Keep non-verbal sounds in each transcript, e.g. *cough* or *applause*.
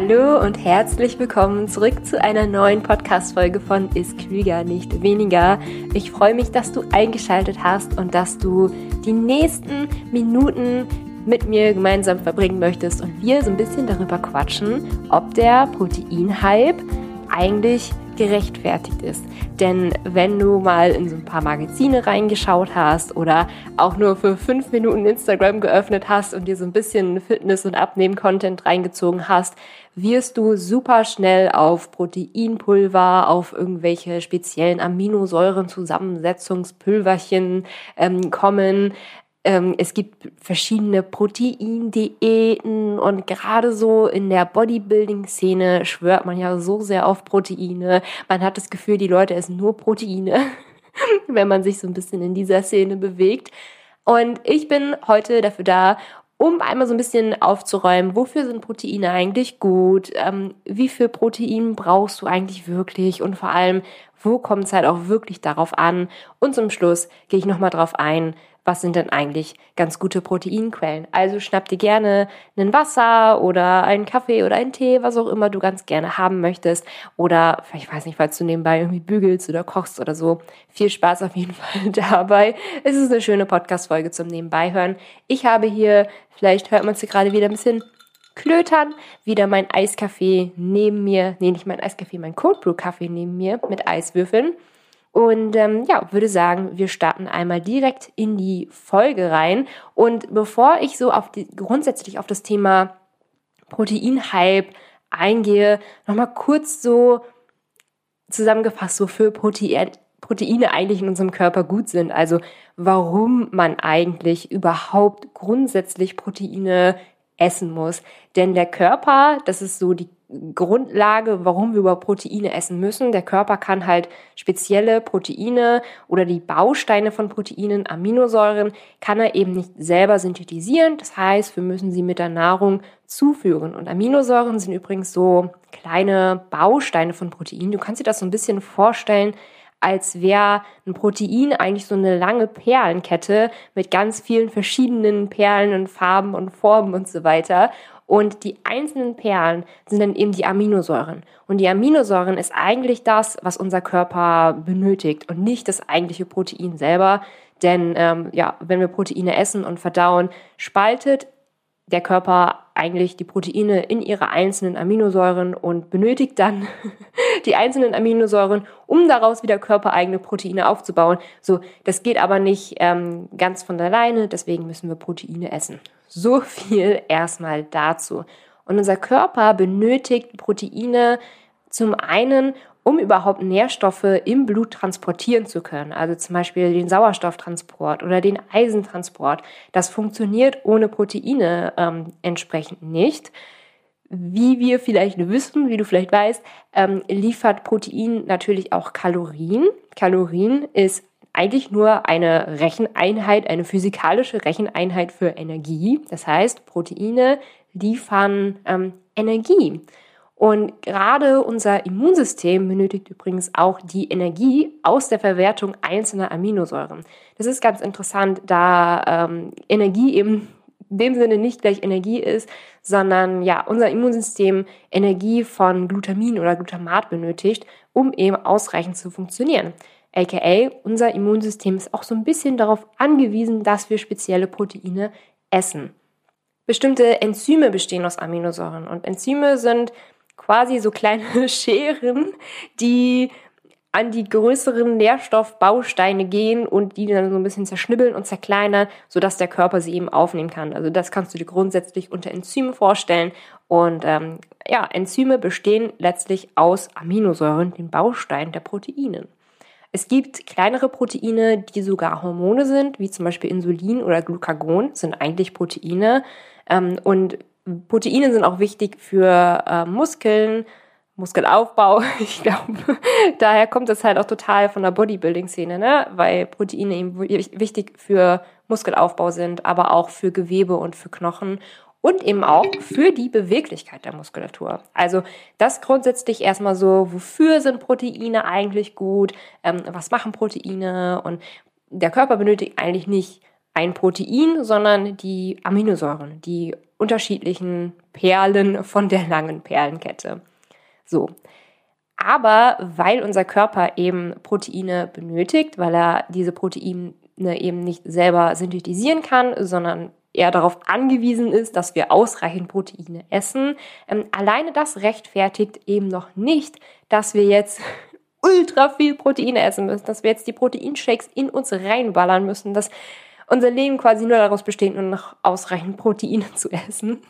Hallo und herzlich willkommen zurück zu einer neuen Podcast-Folge von Ist Klüger nicht weniger. Ich freue mich, dass du eingeschaltet hast und dass du die nächsten Minuten mit mir gemeinsam verbringen möchtest und wir so ein bisschen darüber quatschen, ob der Proteinhype eigentlich gerechtfertigt ist. Denn wenn du mal in so ein paar Magazine reingeschaut hast oder auch nur für fünf Minuten Instagram geöffnet hast und dir so ein bisschen Fitness- und Abnehmen-Content reingezogen hast, wirst du super schnell auf Proteinpulver, auf irgendwelche speziellen Aminosäurenzusammensetzungspulverchen ähm, kommen. Ähm, es gibt verschiedene Proteindiäten und gerade so in der Bodybuilding-Szene schwört man ja so sehr auf Proteine. Man hat das Gefühl, die Leute essen nur Proteine, *laughs* wenn man sich so ein bisschen in dieser Szene bewegt. Und ich bin heute dafür da, um einmal so ein bisschen aufzuräumen, wofür sind Proteine eigentlich gut, ähm, wie viel Protein brauchst du eigentlich wirklich und vor allem, wo kommt es halt auch wirklich darauf an. Und zum Schluss gehe ich nochmal drauf ein, was sind denn eigentlich ganz gute Proteinquellen. Also schnapp dir gerne ein Wasser oder einen Kaffee oder einen Tee, was auch immer du ganz gerne haben möchtest. Oder ich weiß nicht, falls du nebenbei irgendwie bügelst oder kochst oder so. Viel Spaß auf jeden *laughs* Fall dabei. Es ist eine schöne Podcast-Folge zum Nebenbeihören. Ich habe hier, vielleicht hört man es hier gerade wieder ein bisschen klötern, wieder mein Eiskaffee neben mir, nee, nicht mein Eiskaffee, mein Cold Brew Kaffee neben mir mit Eiswürfeln. Und ähm, ja, würde sagen, wir starten einmal direkt in die Folge rein. Und bevor ich so auf die, grundsätzlich auf das Thema Proteinhype eingehe, nochmal kurz so zusammengefasst, wofür Protein, Proteine eigentlich in unserem Körper gut sind. Also warum man eigentlich überhaupt grundsätzlich Proteine essen muss. Denn der Körper, das ist so die Grundlage, warum wir über Proteine essen müssen. Der Körper kann halt spezielle Proteine oder die Bausteine von Proteinen, Aminosäuren, kann er eben nicht selber synthetisieren. Das heißt, wir müssen sie mit der Nahrung zuführen. Und Aminosäuren sind übrigens so kleine Bausteine von Proteinen. Du kannst dir das so ein bisschen vorstellen, als wäre ein Protein eigentlich so eine lange Perlenkette mit ganz vielen verschiedenen Perlen und Farben und Formen und so weiter. Und die einzelnen Perlen sind dann eben die Aminosäuren. Und die Aminosäuren ist eigentlich das, was unser Körper benötigt und nicht das eigentliche Protein selber. Denn ähm, ja, wenn wir Proteine essen und verdauen, spaltet der Körper eigentlich die Proteine in ihre einzelnen Aminosäuren und benötigt dann *laughs* die einzelnen Aminosäuren, um daraus wieder körpereigene Proteine aufzubauen. So, das geht aber nicht ähm, ganz von alleine, deswegen müssen wir Proteine essen. So viel erstmal dazu. Und unser Körper benötigt Proteine zum einen, um überhaupt Nährstoffe im Blut transportieren zu können. Also zum Beispiel den Sauerstofftransport oder den Eisentransport. Das funktioniert ohne Proteine ähm, entsprechend nicht. Wie wir vielleicht wissen, wie du vielleicht weißt, ähm, liefert Protein natürlich auch Kalorien. Kalorien ist eigentlich nur eine Recheneinheit, eine physikalische Recheneinheit für Energie. Das heißt, Proteine liefern ähm, Energie. Und gerade unser Immunsystem benötigt übrigens auch die Energie aus der Verwertung einzelner Aminosäuren. Das ist ganz interessant, da ähm, Energie eben in dem Sinne nicht gleich Energie ist, sondern ja, unser Immunsystem Energie von Glutamin oder Glutamat benötigt, um eben ausreichend zu funktionieren. AKA, unser Immunsystem ist auch so ein bisschen darauf angewiesen, dass wir spezielle Proteine essen. Bestimmte Enzyme bestehen aus Aminosäuren und Enzyme sind quasi so kleine *laughs* Scheren, die an die größeren Nährstoffbausteine gehen und die dann so ein bisschen zerschnibbeln und zerkleinern, sodass der Körper sie eben aufnehmen kann. Also das kannst du dir grundsätzlich unter Enzymen vorstellen. Und ähm, ja, Enzyme bestehen letztlich aus Aminosäuren, den Baustein der Proteinen. Es gibt kleinere Proteine, die sogar Hormone sind, wie zum Beispiel Insulin oder Glucagon, sind eigentlich Proteine. Ähm, und Proteine sind auch wichtig für äh, Muskeln, Muskelaufbau. *laughs* Ich glaube, *laughs* daher kommt das halt auch total von der Bodybuilding-Szene, ne? weil Proteine eben wichtig für Muskelaufbau sind, aber auch für Gewebe und für Knochen und eben auch für die Beweglichkeit der Muskulatur. Also das grundsätzlich erstmal so, wofür sind Proteine eigentlich gut, ähm, was machen Proteine und der Körper benötigt eigentlich nicht ein Protein, sondern die Aminosäuren, die unterschiedlichen Perlen von der langen Perlenkette. So. Aber weil unser Körper eben Proteine benötigt, weil er diese Proteine eben nicht selber synthetisieren kann, sondern er darauf angewiesen ist, dass wir ausreichend Proteine essen. Ähm, alleine das rechtfertigt eben noch nicht, dass wir jetzt *laughs* ultra viel Proteine essen müssen, dass wir jetzt die Proteinshakes in uns reinballern müssen, dass unser Leben quasi nur daraus besteht, nur noch ausreichend Proteine *laughs* zu essen.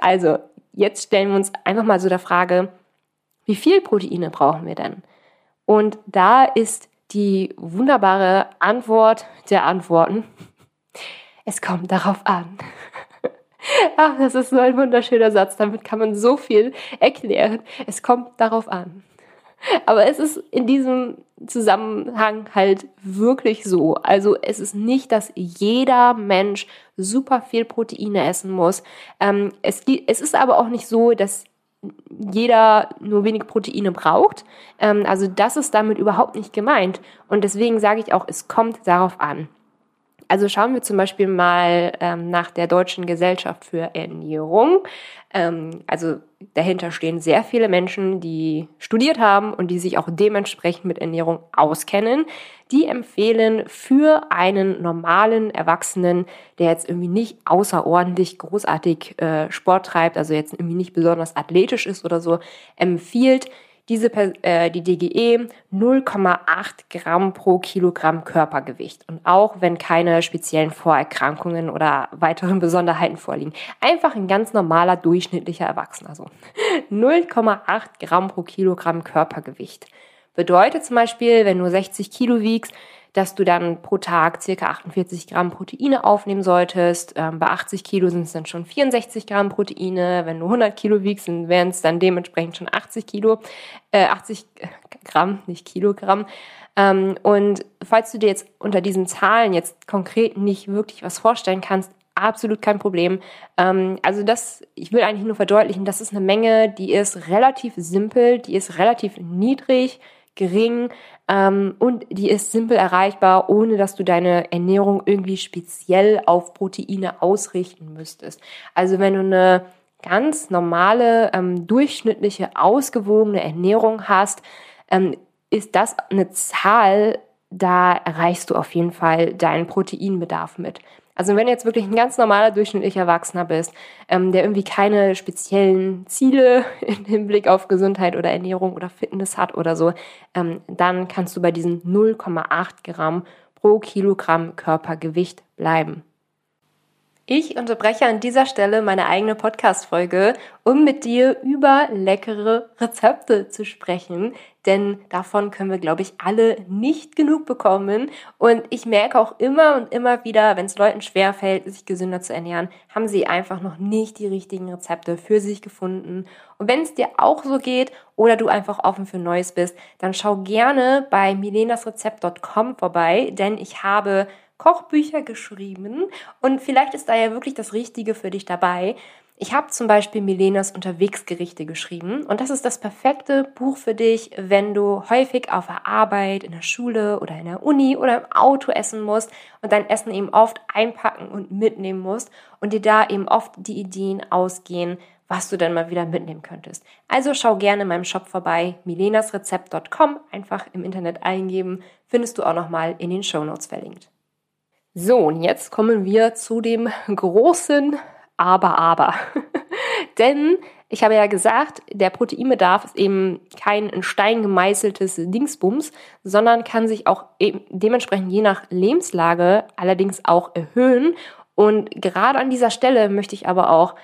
Also, jetzt stellen wir uns einfach mal so der Frage, wie viel Proteine brauchen wir denn? Und da ist die wunderbare Antwort der Antworten. Es kommt darauf an. *laughs* Ach, das ist so ein wunderschöner Satz. Damit kann man so viel erklären. Es kommt darauf an. Aber es ist in diesem Zusammenhang halt wirklich so. Also es ist nicht, dass jeder Mensch super viel Proteine essen muss. Ähm, es, es ist aber auch nicht so, dass jeder nur wenig Proteine braucht. Ähm, also das ist damit überhaupt nicht gemeint. Und deswegen sage ich auch, es kommt darauf an. Also schauen wir zum Beispiel mal ähm, nach der Deutschen Gesellschaft für Ernährung. Ähm, also dahinter stehen sehr viele Menschen, die studiert haben und die sich auch dementsprechend mit Ernährung auskennen. Die empfehlen für einen normalen Erwachsenen, der jetzt irgendwie nicht außerordentlich großartig äh, Sport treibt, also jetzt irgendwie nicht besonders athletisch ist oder so, empfiehlt diese, äh, die DGE 0,8 Gramm pro Kilogramm Körpergewicht. Und auch wenn keine speziellen Vorerkrankungen oder weiteren Besonderheiten vorliegen. Einfach ein ganz normaler, durchschnittlicher Erwachsener. So. *laughs* 0,8 Gramm pro Kilogramm Körpergewicht. Bedeutet zum Beispiel, wenn du 60 Kilo wiegst, dass du dann pro Tag circa 48 Gramm Proteine aufnehmen solltest. Ähm, bei 80 Kilo sind es dann schon 64 Gramm Proteine. Wenn du 100 Kilo wiegst, wären es dann dementsprechend schon 80 Kilo, äh, 80 *laughs* Gramm, nicht Kilogramm. Ähm, und falls du dir jetzt unter diesen Zahlen jetzt konkret nicht wirklich was vorstellen kannst, absolut kein Problem. Ähm, also das, ich will eigentlich nur verdeutlichen, das ist eine Menge, die ist relativ simpel, die ist relativ niedrig gering ähm, und die ist simpel erreichbar, ohne dass du deine Ernährung irgendwie speziell auf Proteine ausrichten müsstest. Also wenn du eine ganz normale, ähm, durchschnittliche, ausgewogene Ernährung hast, ähm, ist das eine Zahl, da erreichst du auf jeden Fall deinen Proteinbedarf mit. Also wenn du jetzt wirklich ein ganz normaler, durchschnittlicher Erwachsener bist, ähm, der irgendwie keine speziellen Ziele *laughs* im Hinblick auf Gesundheit oder Ernährung oder Fitness hat oder so, ähm, dann kannst du bei diesen 0,8 Gramm pro Kilogramm Körpergewicht bleiben. Ich unterbreche an dieser Stelle meine eigene Podcast-Folge, um mit dir über leckere Rezepte zu sprechen, denn davon können wir, glaube ich, alle nicht genug bekommen. Und ich merke auch immer und immer wieder, wenn es Leuten schwerfällt, sich gesünder zu ernähren, haben sie einfach noch nicht die richtigen Rezepte für sich gefunden. Und wenn es dir auch so geht oder du einfach offen für Neues bist, dann schau gerne bei milenasrezept.com vorbei, denn ich habe Kochbücher geschrieben und vielleicht ist da ja wirklich das Richtige für dich dabei. Ich habe zum Beispiel Milenas Unterwegsgerichte geschrieben und das ist das perfekte Buch für dich, wenn du häufig auf der Arbeit, in der Schule oder in der Uni oder im Auto essen musst und dein Essen eben oft einpacken und mitnehmen musst und dir da eben oft die Ideen ausgehen, was du dann mal wieder mitnehmen könntest. Also schau gerne in meinem Shop vorbei, milenasrezept.com, einfach im Internet eingeben, findest du auch nochmal in den Show Notes verlinkt. So, und jetzt kommen wir zu dem großen Aber, Aber. *laughs* Denn ich habe ja gesagt, der Proteinbedarf ist eben kein in Stein gemeißeltes Dingsbums, sondern kann sich auch dementsprechend je nach Lebenslage allerdings auch erhöhen. Und gerade an dieser Stelle möchte ich aber auch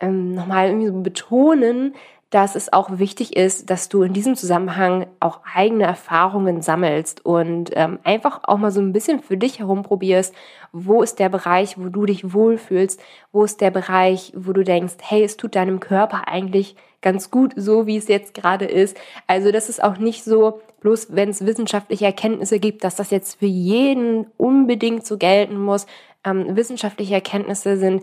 ähm, nochmal irgendwie so betonen, dass es auch wichtig ist, dass du in diesem Zusammenhang auch eigene Erfahrungen sammelst und ähm, einfach auch mal so ein bisschen für dich herumprobierst, wo ist der Bereich, wo du dich wohlfühlst, wo ist der Bereich, wo du denkst, hey, es tut deinem Körper eigentlich ganz gut, so wie es jetzt gerade ist. Also das ist auch nicht so, bloß wenn es wissenschaftliche Erkenntnisse gibt, dass das jetzt für jeden unbedingt so gelten muss. Ähm, wissenschaftliche Erkenntnisse sind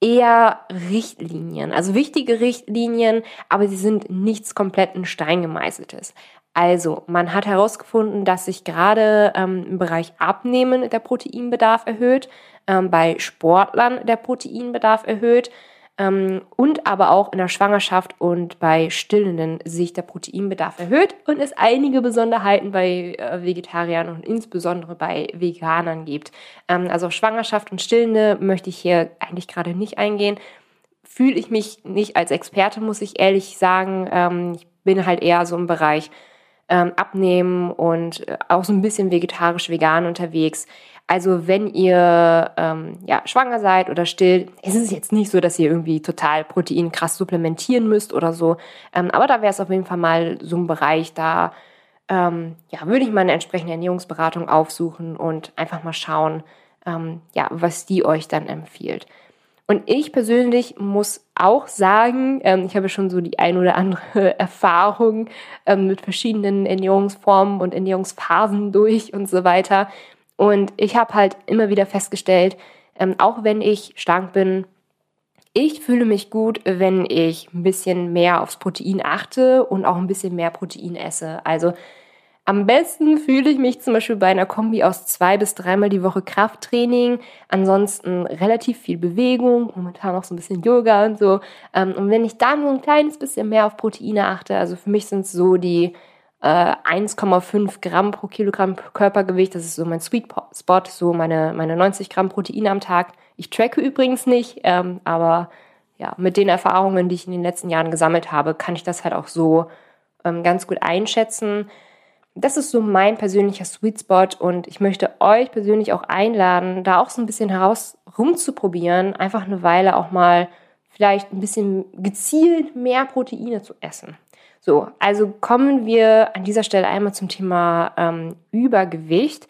eher Richtlinien, also wichtige Richtlinien, aber sie sind nichts komplett in Stein gemeißeltes. Also, man hat herausgefunden, dass sich gerade ähm, im Bereich Abnehmen der Proteinbedarf erhöht, ähm, bei Sportlern der Proteinbedarf erhöht und aber auch in der Schwangerschaft und bei Stillenden sich der Proteinbedarf erhöht und es einige Besonderheiten bei äh, Vegetariern und insbesondere bei Veganern gibt. Ähm, also auf Schwangerschaft und Stillende möchte ich hier eigentlich gerade nicht eingehen. Fühle ich mich nicht als Experte, muss ich ehrlich sagen. Ähm, ich bin halt eher so im Bereich ähm, abnehmen und äh, auch so ein bisschen vegetarisch-vegan unterwegs. Also wenn ihr ähm, ja, schwanger seid oder stillt, ist es jetzt nicht so, dass ihr irgendwie total Protein krass supplementieren müsst oder so. Ähm, aber da wäre es auf jeden Fall mal so ein Bereich, da ähm, ja, würde ich mal eine entsprechende Ernährungsberatung aufsuchen und einfach mal schauen, ähm, ja, was die euch dann empfiehlt. Und ich persönlich muss auch sagen, ähm, ich habe schon so die ein oder andere *laughs* Erfahrung ähm, mit verschiedenen Ernährungsformen und Ernährungsphasen *laughs* durch und so weiter. Und ich habe halt immer wieder festgestellt, ähm, auch wenn ich stark bin, ich fühle mich gut, wenn ich ein bisschen mehr aufs Protein achte und auch ein bisschen mehr Protein esse. Also am besten fühle ich mich zum Beispiel bei einer Kombi aus zwei bis dreimal die Woche Krafttraining, ansonsten relativ viel Bewegung, momentan auch so ein bisschen Yoga und so. Ähm, und wenn ich dann so ein kleines bisschen mehr auf Proteine achte, also für mich sind es so die äh, 1,5 Gramm pro Kilogramm Körpergewicht, das ist so mein Sweet Spot, so meine, meine 90 Gramm Proteine am Tag. Ich tracke übrigens nicht, ähm, aber ja, mit den Erfahrungen, die ich in den letzten Jahren gesammelt habe, kann ich das halt auch so ähm, ganz gut einschätzen das ist so mein persönlicher Sweet Spot und ich möchte euch persönlich auch einladen, da auch so ein bisschen heraus rumzuprobieren, einfach eine Weile auch mal vielleicht ein bisschen gezielt mehr Proteine zu essen. So, also kommen wir an dieser Stelle einmal zum Thema ähm, Übergewicht.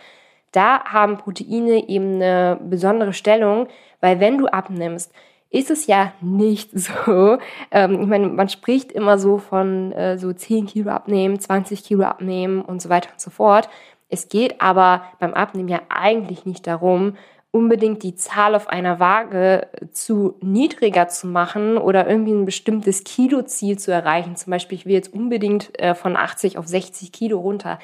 Da haben Proteine eben eine besondere Stellung, weil wenn du abnimmst, ist es ja nicht *laughs* so. Ähm, ich meine, man spricht immer so von äh, so 10 Kilo abnehmen, 20 Kilo abnehmen und so weiter und so fort. Es geht aber beim Abnehmen ja eigentlich nicht darum, unbedingt die Zahl auf einer Waage zu niedriger zu machen oder irgendwie ein bestimmtes Kiloziel zu erreichen. Zum Beispiel, ich will jetzt unbedingt äh, von 80 auf 60 Kilo runter.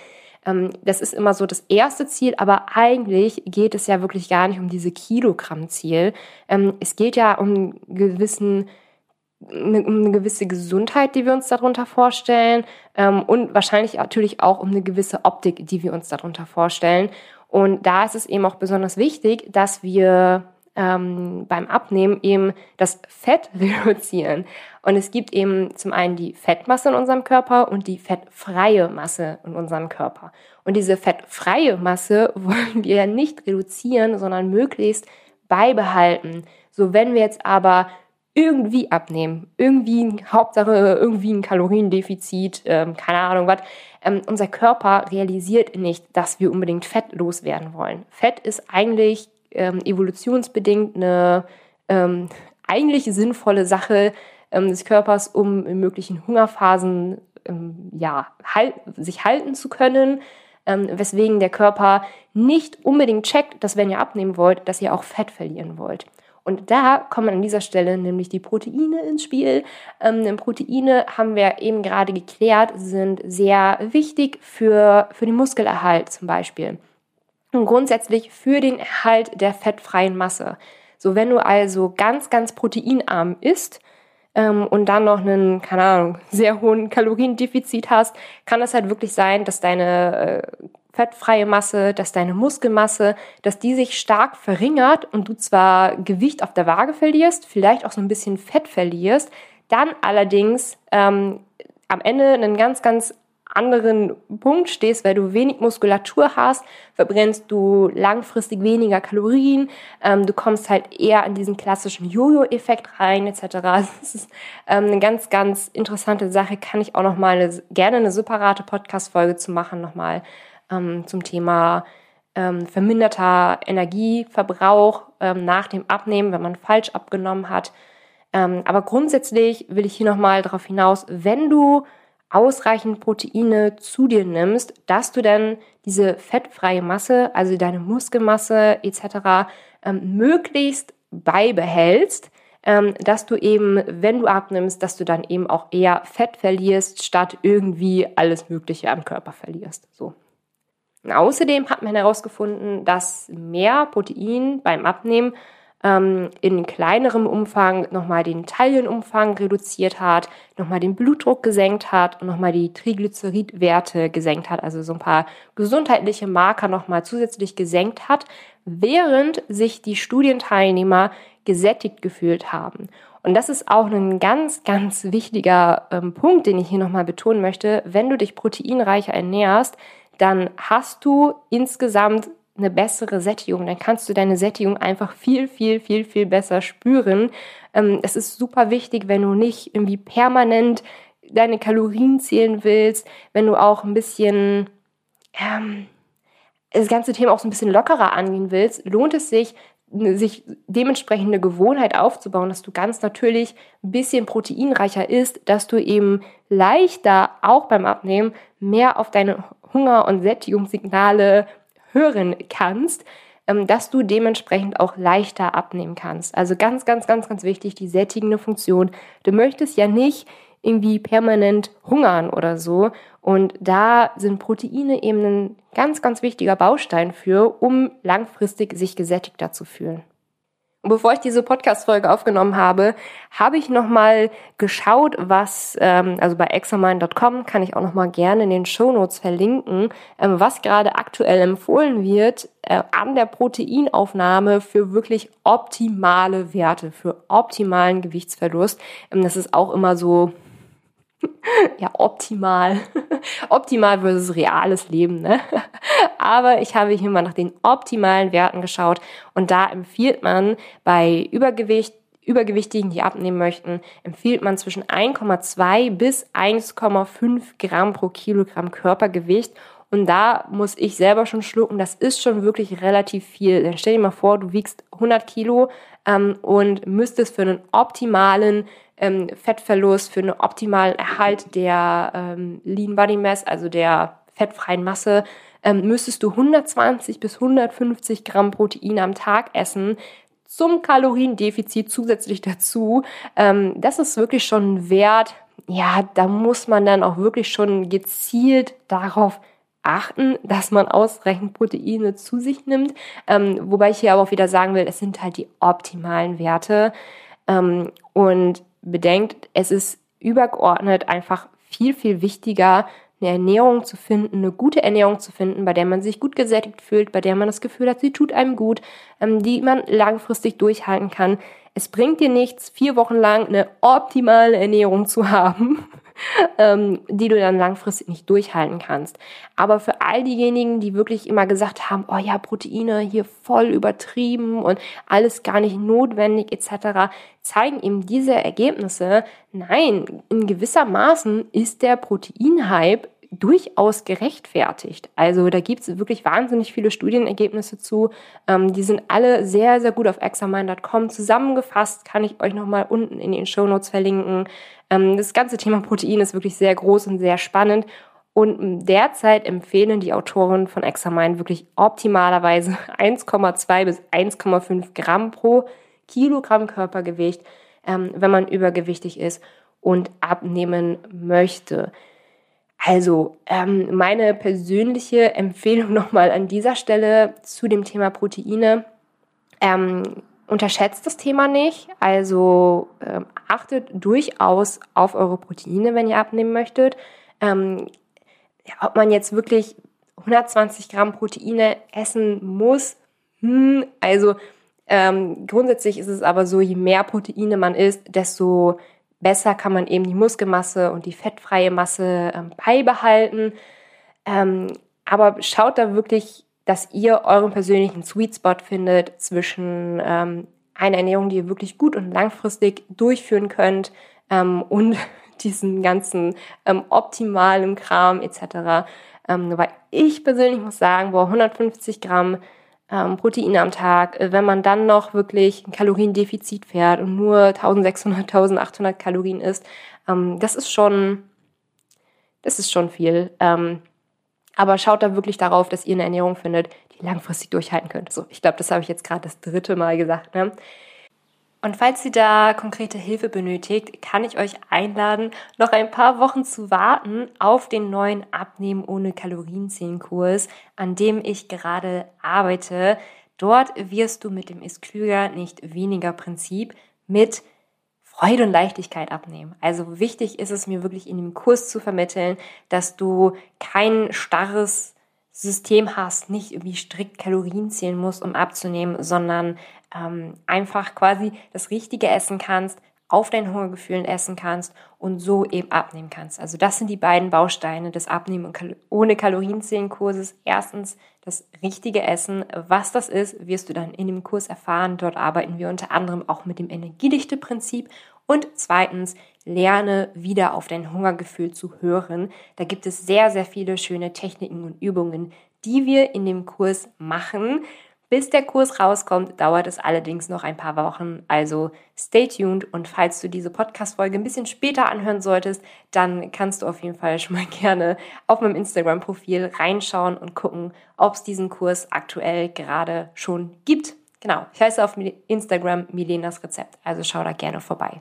Ähm, das ist immer so das erste Ziel, aber eigentlich geht es ja wirklich gar nicht um diese Kilogramm-Ziel. Ähm, es geht ja um gewissen eine, um eine gewisse Gesundheit, die wir uns darunter vorstellen ähm, und wahrscheinlich natürlich auch um eine gewisse Optik, die wir uns darunter vorstellen. Und da ist es eben auch besonders wichtig, dass wir ähm, beim Abnehmen eben das Fett *laughs* reduzieren. Und es gibt eben zum einen die Fettmasse in unserem Körper und die fettfreie Masse in unserem Körper. Und diese fettfreie Masse *laughs* wollen wir ja nicht reduzieren, sondern möglichst beibehalten. So, wenn wir jetzt aber irgendwie abnehmen, irgendwie, Hauptsache irgendwie ein Kaloriendefizit, ähm, keine Ahnung was, ähm, unser Körper realisiert nicht, dass wir unbedingt Fett loswerden wollen. Fett ist eigentlich ähm, evolutionsbedingt eine ähm, eigentlich sinnvolle Sache ähm, des Körpers, um in möglichen Hungerphasen ähm, ja, halt, sich halten zu können. Ähm, weswegen der Körper nicht unbedingt checkt, dass wenn ihr abnehmen wollt, dass ihr auch Fett verlieren wollt. Und da kommen an dieser Stelle nämlich die Proteine ins Spiel. Ähm, Proteine haben wir eben gerade geklärt, sind sehr wichtig für, für den Muskelerhalt zum Beispiel und grundsätzlich für den Erhalt der fettfreien Masse. So, wenn du also ganz, ganz proteinarm isst ähm, und dann noch einen, keine Ahnung, sehr hohen Kaloriendefizit hast, kann es halt wirklich sein, dass deine äh, fettfreie Masse, dass deine Muskelmasse, dass die sich stark verringert und du zwar Gewicht auf der Waage verlierst, vielleicht auch so ein bisschen Fett verlierst, dann allerdings ähm, am Ende einen ganz, ganz anderen Punkt stehst, weil du wenig Muskulatur hast, verbrennst du langfristig weniger Kalorien, ähm, du kommst halt eher in diesen klassischen Jojo-Effekt rein, etc. *laughs* Das ist ähm, eine ganz, ganz interessante Sache, kann ich auch noch mal eine, gerne eine separate Podcast-Folge zu machen, nochmal ähm, zum Thema ähm, verminderter Energieverbrauch ähm, nach dem Abnehmen, wenn man falsch abgenommen hat. Ähm, aber grundsätzlich will ich hier nochmal darauf hinaus, wenn du ausreichend Proteine zu dir nimmst, dass du dann diese fettfreie Masse, also deine Muskelmasse etc., ähm, möglichst beibehältst. ähm, dass du eben, wenn du abnimmst, dass du dann eben auch eher Fett verlierst, statt irgendwie alles Mögliche am Körper verlierst. So. Außerdem hat man herausgefunden, dass mehr Protein beim Abnehmen ähm, in kleinerem Umfang nochmal den Taillenumfang reduziert hat, nochmal den Blutdruck gesenkt hat und nochmal die Triglyceridwerte gesenkt hat, also so ein paar gesundheitliche Marker nochmal zusätzlich gesenkt hat, während sich die Studienteilnehmer gesättigt gefühlt haben. Und das ist auch ein ganz, ganz wichtiger ähm, Punkt, den ich hier nochmal betonen möchte. Wenn du dich proteinreicher ernährst, dann hast du insgesamt eine bessere Sättigung. Dann kannst du deine Sättigung einfach viel, viel, viel, viel besser spüren. Ähm, es ist super wichtig, wenn du nicht irgendwie permanent deine Kalorien zählen willst, wenn du auch ein bisschen ähm, das ganze Thema auch so ein bisschen lockerer angehen willst, lohnt es sich, sich dementsprechend eine Gewohnheit aufzubauen, dass du ganz natürlich ein bisschen proteinreicher isst, dass du eben leichter auch beim Abnehmen mehr auf deine Hunger- und Sättigungssignale hören kannst, ähm, dass du dementsprechend auch leichter abnehmen kannst. Also ganz, ganz, ganz, ganz wichtig, die sättigende Funktion. Du möchtest ja nicht irgendwie permanent hungern oder so. Und da sind Proteine eben ein ganz, ganz wichtiger Baustein für, um langfristig sich gesättigter zu fühlen. Und bevor ich diese Podcast-Folge aufgenommen habe, habe ich nochmal geschaut, was, ähm, also bei examine.com kann ich auch nochmal gerne in den Show Notes verlinken, ähm, was gerade aktuell empfohlen wird äh, an der Proteinaufnahme für wirklich optimale Werte, für optimalen Gewichtsverlust. Ähm, das ist auch immer so, *laughs* ja, optimal. *laughs* optimal versus reales Leben, ne? *laughs* Aber ich habe hier mal nach den optimalen Werten geschaut und da empfiehlt man bei Übergewicht Übergewichtigen, die abnehmen möchten, empfiehlt man zwischen 1,2 bis 1,5 Gramm pro Kilogramm Körpergewicht. Und da muss ich selber schon schlucken, das ist schon wirklich relativ viel. Dann stell dir mal vor, du wiegst 100 Kilo ähm, und müsstest für einen optimalen ähm, Fettverlust, für einen optimalen Erhalt der ähm, Lean Body Mass, also der fettfreien Masse, ähm, müsstest du 120 bis 150 Gramm Protein am Tag essen zum Kaloriendefizit zusätzlich dazu. Ähm, das ist wirklich schon ein Wert. Ja, da muss man dann auch wirklich schon gezielt darauf achten, dass man ausreichend Proteine zu sich nimmt. Ähm, wobei ich hier aber auch wieder sagen will, es sind halt die optimalen Werte. Ähm, und bedenkt, es ist übergeordnet einfach viel, viel wichtiger, eine Ernährung zu finden, eine gute Ernährung zu finden, bei der man sich gut gesättigt fühlt, bei der man das Gefühl hat, sie tut einem gut, ähm, die man langfristig durchhalten kann. Es bringt dir nichts, vier Wochen lang eine optimale Ernährung zu haben, *laughs* ähm, die du dann langfristig nicht durchhalten kannst. Aber für all diejenigen, die wirklich immer gesagt haben, oh ja, Proteine hier voll übertrieben und alles gar nicht notwendig etc., zeigen eben diese Ergebnisse, nein, in gewisser Maßen ist der Proteinhype durchaus gerechtfertigt. Also da gibt es wirklich wahnsinnig viele Studienergebnisse zu. Ähm, die sind alle sehr, sehr gut auf examine.com zusammengefasst. Kann ich euch nochmal unten in den Show Notes verlinken. Ähm, das ganze Thema Protein ist wirklich sehr groß und sehr spannend. Und derzeit empfehlen die Autoren von Examine wirklich optimalerweise *laughs* 1,2 bis 1,5 Gramm pro Kilogramm Körpergewicht, ähm, wenn man übergewichtig ist und abnehmen möchte. Also ähm, meine persönliche Empfehlung *laughs* nochmal an dieser Stelle zu dem Thema Proteine. Ähm, unterschätzt das Thema nicht. Also ähm, achtet durchaus auf eure Proteine, wenn ihr abnehmen möchtet. Ähm, ob man jetzt wirklich 120 Gramm Proteine essen muss, hm, also ähm, grundsätzlich ist es aber so, je mehr Proteine man isst, desto besser kann man eben die Muskelmasse und die fettfreie Masse ähm, beibehalten. Ähm, aber schaut da wirklich, dass ihr euren persönlichen Sweet Spot findet zwischen ähm, einer Ernährung, die ihr wirklich gut und langfristig durchführen könnt ähm, und *laughs* diesen ganzen ähm, optimalen Kram etc. Weil ich persönlich muss sagen, boah, 150 Gramm ähm, Proteine am Tag, äh, wenn man dann noch wirklich ein Kaloriendefizit fährt und nur 1600, 1800 Kalorien isst, ähm, das ist schon, das ist schon viel. Ähm, aber schaut da wirklich darauf, dass ihr eine Ernährung findet, die langfristig durchhalten könnt. So, ich glaube, das habe ich jetzt gerade das dritte Mal gesagt. Ne? Und falls ihr da konkrete Hilfe benötigt, kann ich euch einladen, noch ein paar Wochen zu warten auf den neuen Abnehmen ohne Kalorienzählen-Kurs, an dem ich gerade arbeite. Dort wirst du mit dem Ist klüger, nicht weniger Prinzip mit Freude und Leichtigkeit abnehmen. Also wichtig ist es mir wirklich in dem Kurs zu vermitteln, dass du kein starres System hast, nicht irgendwie strikt Kalorien zählen musst, um abzunehmen, sondern ähm, einfach quasi das Richtige essen kannst, auf deinen Hungergefühlen essen kannst und so eben abnehmen kannst. Also das sind die beiden Bausteine des Abnehmen Kal ohne Kalorienzählen-Kurses. Erstens das richtige Essen. Was das ist, wirst du dann in dem Kurs erfahren. Dort arbeiten wir unter anderem auch mit dem Energiedichte-Prinzip und zweitens, lerne wieder auf dein Hungergefühl zu hören. Da gibt es sehr, sehr viele schöne Techniken und Übungen, die wir in dem Kurs machen. Bis der Kurs rauskommt, dauert es allerdings noch ein paar Wochen. Also stay tuned und falls du diese Podcast-Folge ein bisschen später anhören solltest, dann kannst du auf jeden Fall schon mal *laughs* gerne auf meinem Instagram-Profil reinschauen und gucken, ob es diesen Kurs aktuell gerade schon gibt. Genau, ich heiße auf Instagram Milenas Rezept, also schau da gerne vorbei.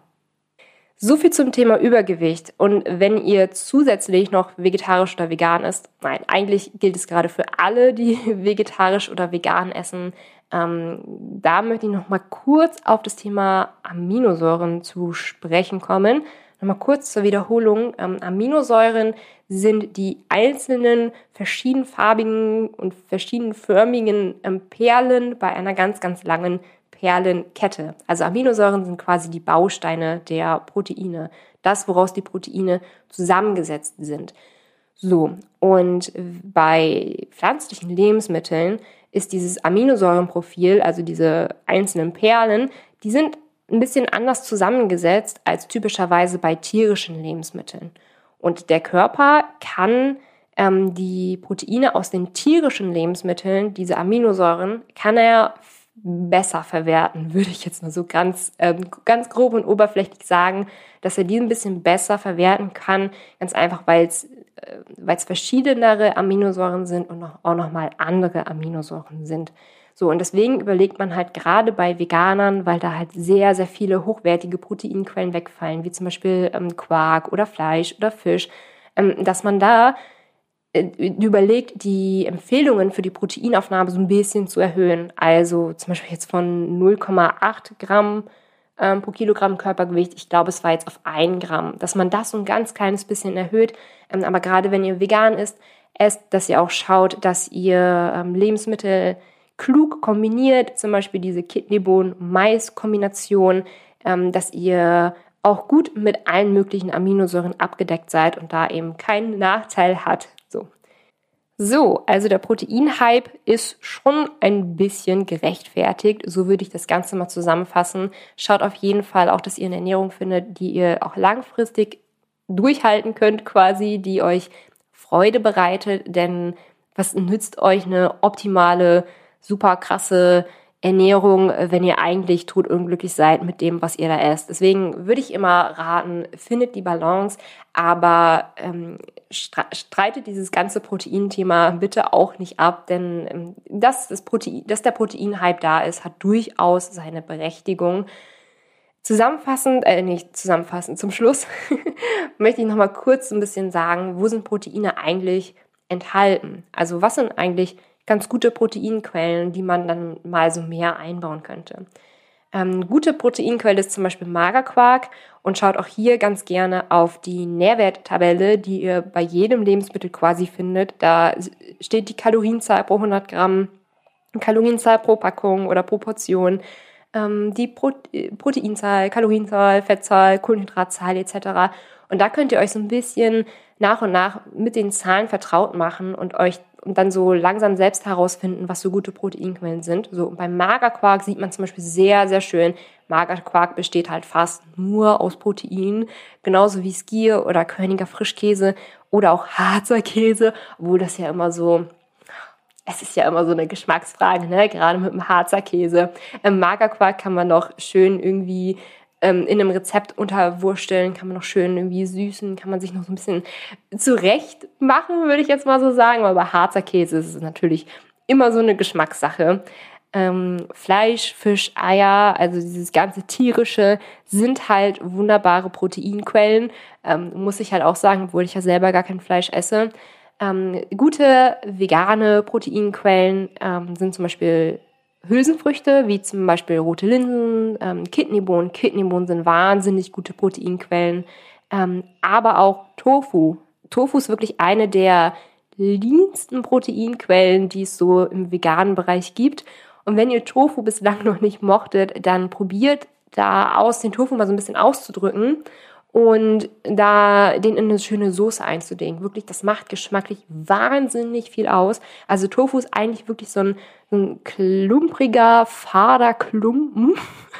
So viel zum Thema Übergewicht. Und wenn ihr zusätzlich noch vegetarisch oder vegan isst, nein, eigentlich gilt es gerade für alle, die *laughs* vegetarisch oder vegan essen. Ähm, da möchte ich noch mal kurz auf das Thema Aminosäuren zu sprechen kommen. Nochmal kurz zur Wiederholung. Ähm, Aminosäuren sind die einzelnen verschiedenfarbigen und verschiedenförmigen ähm, Perlen bei einer ganz, ganz langen Perlenkette. Also Aminosäuren sind quasi die Bausteine der Proteine, das, woraus die Proteine zusammengesetzt sind. So, und bei pflanzlichen Lebensmitteln ist dieses Aminosäurenprofil, also diese einzelnen Perlen, die sind ein bisschen anders zusammengesetzt als typischerweise bei tierischen Lebensmitteln. Und der Körper kann ähm, die Proteine aus den tierischen Lebensmitteln, diese Aminosäuren, kann er besser verwerten, *laughs* würde ich jetzt mal so ganz, ähm, ganz grob und oberflächlich sagen, dass er die ein bisschen besser verwerten kann, ganz einfach, weil es äh, verschiedenere Aminosäuren sind und noch, auch nochmal andere Aminosäuren sind. So, und deswegen überlegt man halt gerade bei Veganern, weil da halt sehr, sehr viele hochwertige Proteinquellen wegfallen, wie zum Beispiel ähm, Quark oder Fleisch oder Fisch, ähm, dass man da überlegt, die Empfehlungen für die Proteinaufnahme so ein bisschen zu erhöhen. Also zum Beispiel jetzt von 0,8 Gramm ähm, pro Kilogramm Körpergewicht, ich glaube, es war jetzt auf 1 Gramm, dass man das so ein ganz kleines bisschen erhöht. Ähm, aber gerade wenn ihr vegan isst, esst, dass ihr auch schaut, dass ihr ähm, Lebensmittel klug kombiniert, zum Beispiel diese Kidneybohnen-Mais-Kombination, ähm, dass ihr auch gut mit allen möglichen Aminosäuren abgedeckt seid und da eben keinen Nachteil hat, so, also der Proteinhype ist schon ein bisschen gerechtfertigt. So würde ich das Ganze mal zusammenfassen. Schaut auf jeden Fall auch, dass ihr eine Ernährung findet, die ihr auch langfristig durchhalten könnt, quasi, die euch Freude bereitet. Denn was nützt euch eine optimale, super krasse Ernährung, wenn ihr eigentlich totunglücklich seid mit dem, was ihr da esst. Deswegen würde ich immer raten, findet die Balance, aber ähm, streitet dieses ganze Proteinthema bitte auch nicht ab, denn ähm, dass, das Protein, dass der Proteinhype da ist, hat durchaus seine Berechtigung. Zusammenfassend, äh, nicht zusammenfassend, zum Schluss *laughs* möchte ich nochmal kurz ein bisschen sagen, wo sind Proteine eigentlich enthalten? Also was sind eigentlich ganz gute Proteinquellen, die man dann mal so mehr einbauen könnte. Ähm, gute Proteinquelle ist zum Beispiel Magerquark und schaut auch hier ganz gerne auf die Nährwerttabelle, die ihr bei jedem Lebensmittel quasi findet. Da steht die Kalorienzahl pro 100 Gramm, Kalorienzahl pro Packung oder pro Portion, ähm, die Pro Proteinzahl, Kalorienzahl, Fettzahl, Kohlenhydratzahl etc. Und da könnt ihr euch so ein bisschen nach und nach mit den Zahlen vertraut machen und euch und dann so langsam selbst herausfinden, was so gute Proteinquellen sind. So und beim Magerquark sieht man zum Beispiel sehr, sehr schön, Magerquark besteht halt fast nur aus Protein, genauso wie Skier oder Königer Frischkäse oder auch Harzer Käse, obwohl das ja immer so es ist ja immer so eine Geschmacksfrage, ne? gerade mit dem Harzer Käse. Im Magerquark kann man noch schön irgendwie ähm, in einem Rezept unterwursteln, kann man noch schön irgendwie süßen, kann man sich noch so ein bisschen zurecht machen, würde ich jetzt mal so sagen. Aber bei Harzer Käse ist es natürlich immer so eine Geschmackssache. Ähm, Fleisch, Fisch, Eier, also dieses ganze tierische, sind halt wunderbare Proteinquellen. Ähm, muss ich halt auch sagen, obwohl ich ja selber gar kein Fleisch esse. Ähm, gute vegane Proteinquellen ähm, sind zum Beispiel Hülsenfrüchte, wie zum Beispiel rote Linsen, ähm, Kidneybohnen. Kidneybohnen sind wahnsinnig gute Proteinquellen, ähm, aber auch Tofu. Tofu ist wirklich eine der leansten Proteinquellen, die es so im veganen Bereich gibt. Und wenn ihr Tofu bislang *laughs* noch nicht mochtet, dann probiert da aus, den Tofu mal so ein bisschen auszudrücken und da den in eine schöne Soße einzulegen. Wirklich, das macht geschmacklich wahnsinnig viel aus. Also Tofu ist eigentlich wirklich so ein, ein klumpriger, fader Klumpen.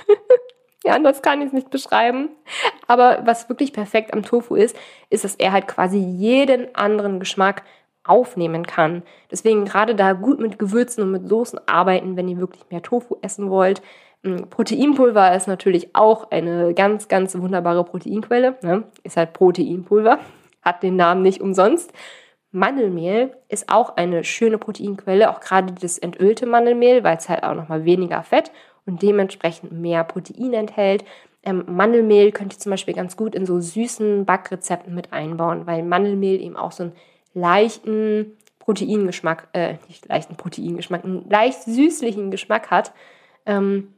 *laughs* ja, anders kann ich nicht beschreiben. Aber was wirklich perfekt am Tofu ist, ist, dass er halt quasi jeden anderen Geschmack aufnehmen kann. Deswegen gerade da gut mit Gewürzen und mit Soßen arbeiten, wenn ihr wirklich mehr Tofu essen wollt. Hm, Proteinpulver ist natürlich auch eine ganz, ganz wunderbare Proteinquelle. Ne? Ist halt Proteinpulver, hat den Namen nicht umsonst. Mandelmehl ist auch eine schöne Proteinquelle, auch gerade das entölte Mandelmehl, weil es halt auch nochmal weniger Fett und dementsprechend mehr Protein enthält. Ähm, Mandelmehl könnt ihr zum Beispiel ganz gut in so süßen Backrezepten mit einbauen, weil Mandelmehl eben auch so einen leichten Proteingeschmack, äh, nicht leichten Proteingeschmack, einen leicht süßlichen Geschmack hat. Ähm,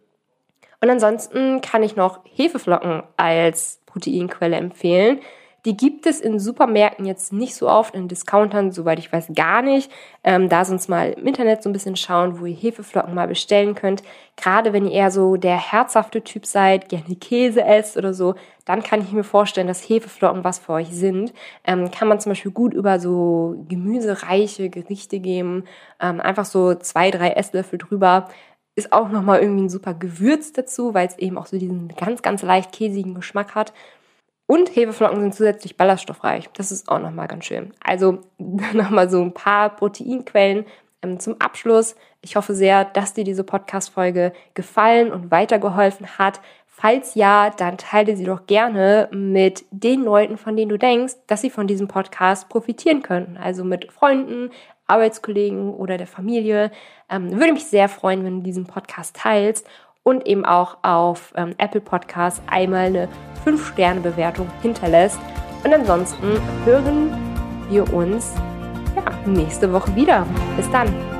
und ansonsten kann ich noch Hefeflocken als Proteinquelle empfehlen. Die gibt es in Supermärkten jetzt nicht so oft, in Discountern, soweit ich weiß, gar nicht. Ähm, da sonst mal im Internet so ein bisschen schauen, wo ihr Hefeflocken mal bestellen könnt. Gerade wenn ihr eher so der herzhafte Typ seid, gerne Käse esst oder so, dann kann ich mir vorstellen, dass Hefeflocken was für euch sind. Ähm, kann man zum Beispiel gut über so gemüsereiche Gerichte geben. Ähm, einfach so zwei, drei Esslöffel drüber ist auch nochmal irgendwie ein super Gewürz dazu, weil es eben auch so diesen ganz, ganz leicht käsigen Geschmack hat. Und Hefeflocken sind zusätzlich ballaststoffreich. Das ist auch nochmal ganz schön. Also *laughs* nochmal so ein paar Proteinquellen ähm, zum Abschluss. Ich hoffe sehr, dass dir diese Podcast-Folge gefallen und weitergeholfen hat. Falls ja, dann teile sie doch gerne mit den Leuten, von denen du denkst, dass sie von diesem Podcast profitieren könnten. Also mit Freunden, Arbeitskollegen oder der Familie. Ähm, würde mich sehr freuen, wenn du diesen Podcast teilst und eben auch auf ähm, Apple Podcasts einmal eine 5-Sterne-Bewertung hinterlässt. Und ansonsten hören wir uns ja, nächste Woche wieder. Bis dann.